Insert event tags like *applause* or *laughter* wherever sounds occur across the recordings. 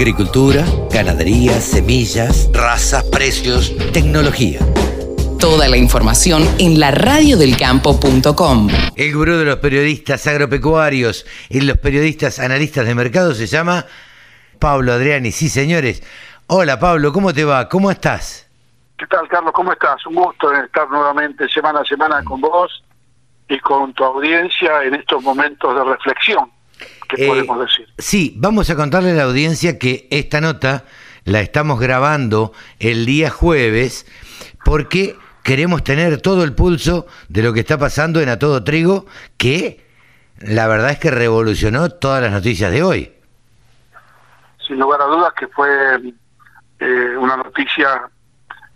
Agricultura, ganadería, semillas, razas, precios, tecnología. Toda la información en la radiodelcampo.com. El gurú de los periodistas agropecuarios y los periodistas analistas de mercado se llama Pablo Adriani. Sí, señores. Hola Pablo, ¿cómo te va? ¿Cómo estás? ¿Qué tal, Carlos? ¿Cómo estás? Un gusto estar nuevamente semana a semana con vos y con tu audiencia en estos momentos de reflexión, ¿qué Eh, podemos decir? Sí, vamos a contarle a la audiencia que esta nota la estamos grabando el día jueves porque queremos tener todo el pulso de lo que está pasando en A Todo Trigo, que la verdad es que revolucionó todas las noticias de hoy. Sin lugar a dudas que fue eh, una noticia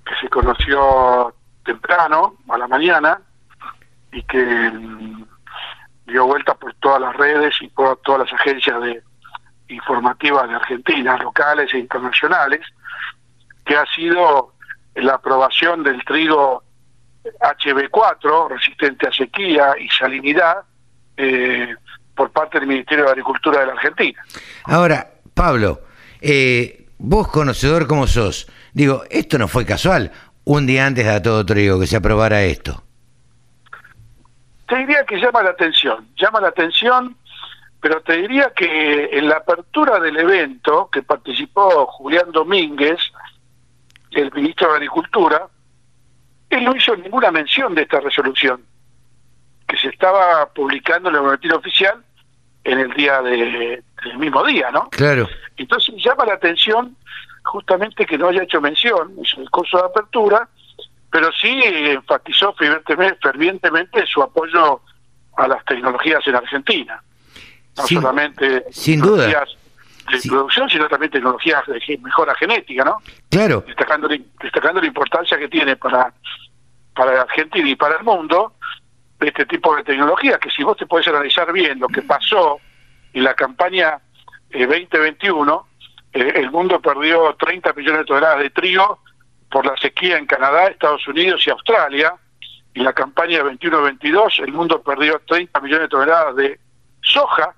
que se conoció temprano, a la mañana, y que mm, dio vuelta por todas las redes y por todas las agencias de informativas de Argentina, locales e internacionales, que ha sido la aprobación del trigo HB4, resistente a sequía y salinidad, eh, por parte del Ministerio de Agricultura de la Argentina. Ahora, Pablo, eh, vos conocedor como sos, digo, esto no fue casual, un día antes de Todo Trigo que se aprobara esto. Te diría que llama la atención, llama la atención, pero te diría que en la apertura del evento que participó Julián Domínguez, el ministro de Agricultura, él no hizo ninguna mención de esta resolución, que se estaba publicando en el boletín oficial en el día de, del mismo día, ¿no? Claro. Entonces llama la atención justamente que no haya hecho mención, hizo el curso de apertura, pero sí enfatizó fervientemente, su apoyo a las tecnologías en Argentina. No Sin- solamente sin duda. tecnologías de Sí. producción, sino también tecnologías de mejora genética, ¿no? Claro, Destacando, la- destacando la importancia que tiene para, para Argentina y para el mundo este tipo de tecnología, que si vos te podés analizar bien lo que pasó en la campaña eh, 2021, eh, el mundo perdió 30 millones de toneladas de trigo por la sequía en Canadá, Estados Unidos y Australia. Y la campaña 21-22, el mundo perdió 30 millones de toneladas de soja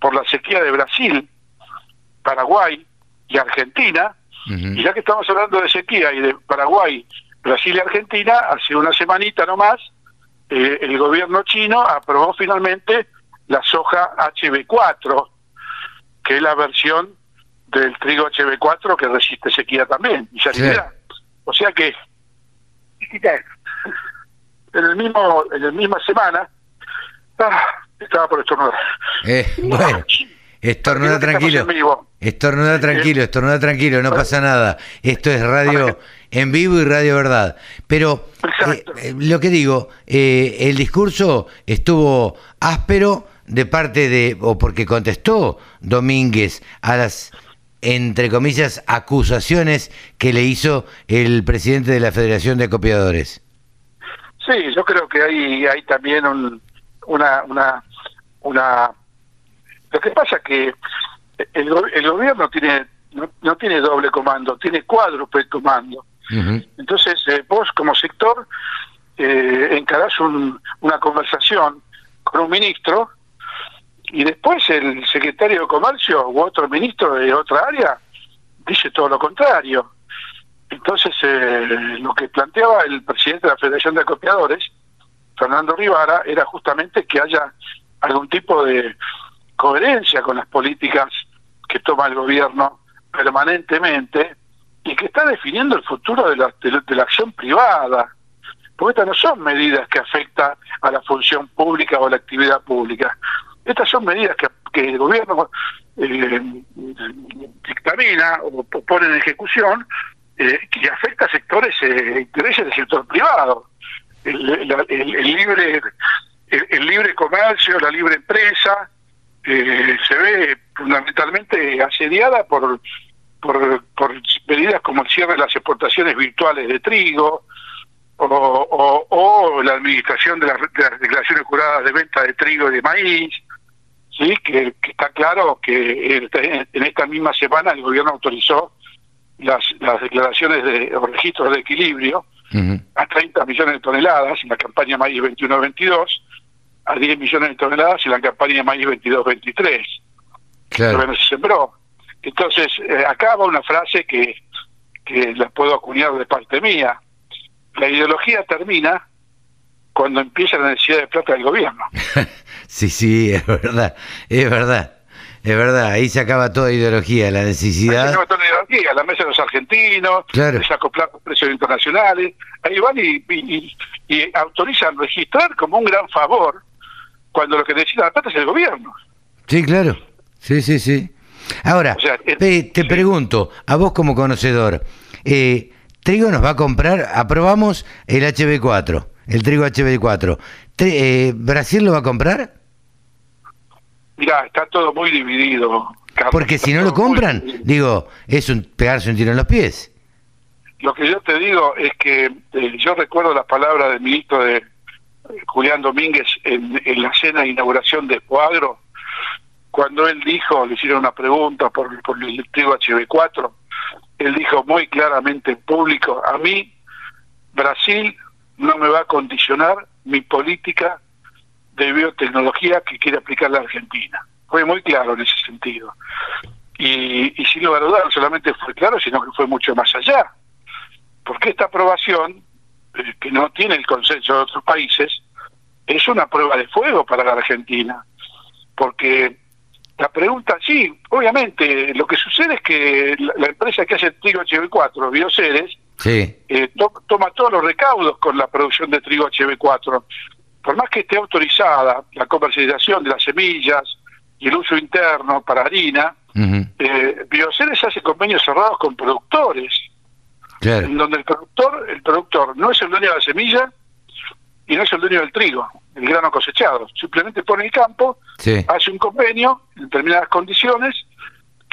por la sequía de Brasil, Paraguay y Argentina. Y ya que estamos hablando de sequía y de Paraguay, Brasil y Argentina, hace una semanita nomás, eh, el gobierno chino aprobó finalmente la soja HB4, que es la versión del trigo HB4 que resiste sequía también y salinidad. O sea que en el mismo en la misma semana ah, estaba por estornudar. Eh, bueno, estornuda tranquilo. Estornuda tranquilo, estornuda tranquilo, no pasa nada. Esto es radio en vivo y radio verdad. Pero eh, eh, lo que digo, eh, el discurso estuvo áspero de parte de, o porque contestó Domínguez a las, entre comillas, acusaciones que le hizo el presidente de la Federación de Acopiadores. Sí, yo creo que hay, hay también un- una, una, una... Lo que pasa es que el, el gobierno tiene no, no tiene doble comando, tiene cuádruple comando. Ujú. Entonces, eh, vos como sector eh, encarás un- una conversación con un ministro y después el secretario de Comercio u otro ministro de otra área dice todo lo contrario. Entonces, eh, lo que planteaba el presidente de la Federación de Acopiadores, Fernando Rivara, era justamente que haya algún tipo de coherencia con las políticas que toma el gobierno permanentemente y que está definiendo el futuro de la, de de la acción privada. Porque estas no son medidas que afectan a la función pública o a la actividad pública. Estas son medidas que, el gobierno eh, dictamina o pone en ejecución eh, que afecta a sectores e intereses del sector privado. El, libre el, libre comercio, la libre empresa, eh, se ve fundamentalmente asediada por, por, medidas como el cierre de las exportaciones virtuales de trigo o la administración de las, de las declaraciones juradas de venta de trigo y de maíz, sí que, que está claro que en, en esta misma semana el gobierno autorizó las, las declaraciones de o registros de equilibrio a 30 millones de toneladas en la campaña maíz 21-22, a 10 millones de toneladas en la campaña maíz 22-23. Claro. Todavía no se sembró. Entonces, eh, acá va una frase que, que la puedo acuñar de parte mía. La ideología termina cuando empieza la necesidad de plata del gobierno. *laughs* sí, sí, es verdad, es verdad. Es verdad, ahí se acaba toda ideología, la necesidad. Ahí se acaba toda ideología, la mesa de los argentinos, claro. desacoplar los precios internacionales. Ahí van y, y, y, autorizan registrar como un gran favor cuando lo que decide la plata es el gobierno. Sí, claro. Sí, sí, sí. Ahora, te, pregunto, a vos como conocedor, eh, ¿Trigo nos va a comprar? Aprobamos el HB4, el trigo HB4. Eh, ¿Brasil lo va a comprar? Mira, está todo muy dividido. Porque si no lo compran, digo, es un pegarse un tiro en los pies. Lo que yo te digo es que eh, yo recuerdo las palabras del ministro de Julián Domínguez en, la cena de inauguración de Cuadro, cuando él dijo, le hicieron una pregunta por, por el trigo HB4, él dijo muy claramente en público, a mí Brasil no me va a condicionar mi política de biotecnología que quiere aplicar la Argentina. Fue muy claro en ese sentido. Y, y sin lugar a dudas, no solamente fue claro, sino que fue mucho más allá. Porque esta aprobación, eh, que no tiene el consenso de otros países, es una prueba de fuego para la Argentina. Porque la pregunta, sí, obviamente, lo que sucede es que la, empresa que hace el trigo HB4, Bioceres, sí. Eh, toma todos los recaudos con la producción de trigo HB4 por más que esté autorizada la comercialización de las semillas y el uso interno para harina, eh, Bioceres hace convenios cerrados con productores, en donde el productor, el productor no es el dueño de la semilla y no es el dueño del trigo, el grano cosechado. Simplemente pone el campo, hace un convenio en determinadas condiciones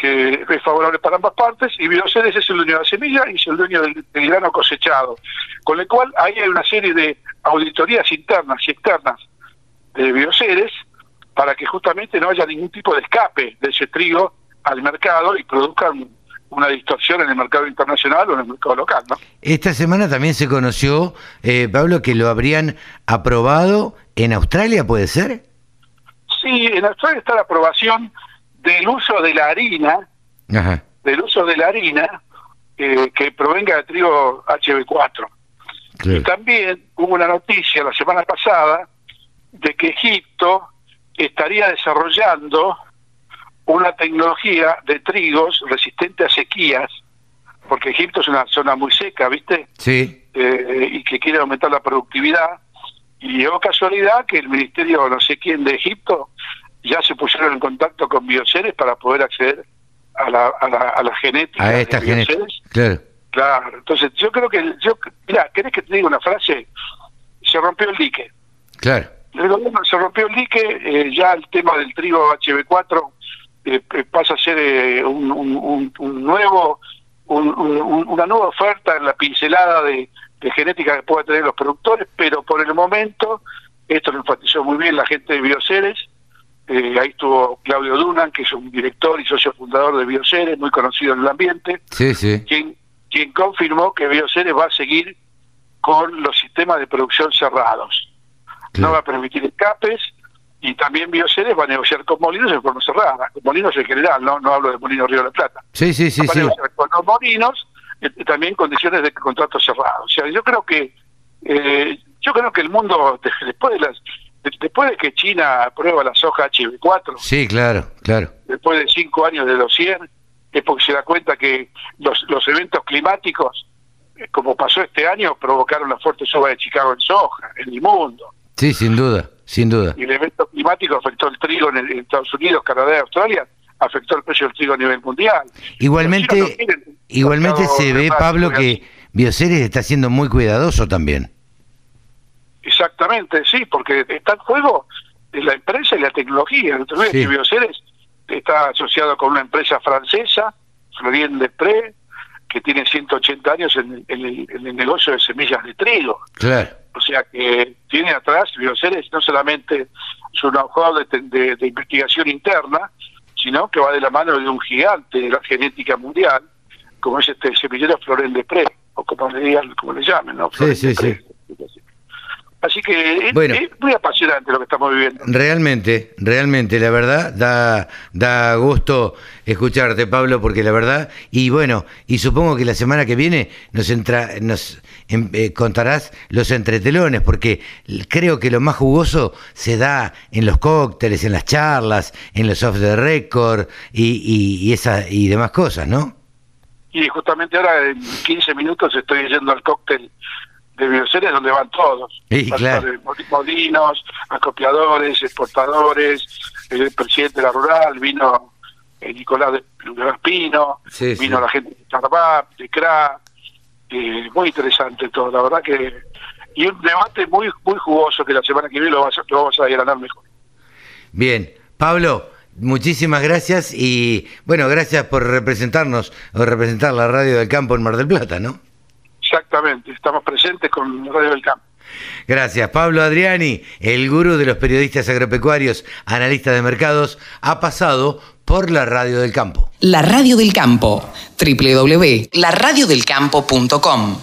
que es favorable para ambas partes y Bioceres es el dueño de la semilla y es el dueño del, grano cosechado. Con lo cual ahí hay una serie de auditorías internas y externas de Bioceres para que justamente no haya ningún tipo de escape de ese trigo al mercado y produzcan una distorsión en el mercado internacional o en el mercado local. ¿no? Esta semana también se conoció, eh, Pablo, que lo habrían aprobado en Australia, ¿puede ser? Sí, en Australia está la aprobación del uso de la harina, del uso de la harina eh, que provenga de trigo HB4. Y también hubo una noticia la semana pasada de que Egipto estaría desarrollando una tecnología de trigos resistente a sequías, porque Egipto es una zona muy seca, ¿viste? Sí. Eh, y que quiere aumentar la productividad. Y es casualidad que el ministerio, no sé quién de Egipto, ya se pusieron en contacto con Bioceres para poder acceder a la, a la, a la genética a esta genética claro. Claro entonces yo creo que yo mira querés que te diga una frase se rompió el dique. Claro. Se rompió el dique eh, ya el tema del trigo HB4 eh, eh, pasa a ser un, un, un, nuevo una nueva oferta en la pincelada de, de genética que puedan tener los productores pero por el momento esto lo enfatizó muy bien la gente de Bioceres eh, ahí estuvo Claudio Dunan, que es un director y socio fundador de Bioceres, muy conocido en el ambiente, sí, sí. Quien, quien confirmó que Bioceres va a seguir con los sistemas de producción cerrados. No va a permitir escapes y también Bioceres va a negociar con molinos en forma cerrada, con molinos en general, no no hablo de molinos Río de la Plata. Sí, sí, sí. Va a negociar con los molinos eh, también condiciones de contrato cerrado. O sea, yo creo que eh, yo creo que el mundo *laughs* después de las después de que China aprueba la soja HB4, sí, claro, claro. Después de cinco años de los 100, es porque se da cuenta que los, los eventos climáticos, eh, como pasó este año, provocaron la fuerte suba de Chicago en soja, en el mundo. Sí, sin duda, sin duda. Y el evento climático afectó el trigo en, Estados Unidos, Canadá y Australia, afectó el precio del trigo a nivel mundial. Igualmente, igualmente se ve, Pablo, que Bioceres está siendo muy cuidadoso también. Exactamente, sí, porque está en juego la empresa y la tecnología. Entonces, sí. Bioceres está asociado con una empresa francesa, Florien Desprez, que tiene 180 años en, el, negocio de semillas de trigo. Claro. O sea que tiene atrás Bioceres no solamente su know-how de, investigación interna, sino que va de la mano de un gigante de la genética mundial, como es este semillero Florent Desprez, o como le digan, como le llamen, ¿no? sí, sí, sí. Así que es, muy apasionante lo que estamos viviendo. Realmente, realmente, la verdad, da, da gusto escucharte, Pablo, porque la verdad, y bueno, y supongo que la semana que viene nos, entra, nos em, eh, contarás los entretelones, porque creo que lo más jugoso se da en los cócteles, en las charlas, en los off the record y, y, y, esa, y demás cosas, ¿no? Y justamente ahora en 15 minutos estoy yendo al cóctel de Bioceres donde van todos. Molinos, acopiadores, exportadores, el presidente de la rural, vino el Nicolás de, de vino la gente de Tarbap, de CRA, eh, muy interesante todo, la verdad que... Y un debate muy muy jugoso que la semana que viene lo, vas, lo vamos a ganar mejor. Bien, Pablo, muchísimas gracias y bueno, gracias por representarnos o representar la radio del campo en Mar del Plata, ¿no? Exactamente, estamos presentes con Radio del Campo. Gracias. Pablo Adriani, el gurú de los periodistas agropecuarios, analista de mercados, ha pasado por la Radio del Campo. La Radio del Campo, www.laradiodelcampo.com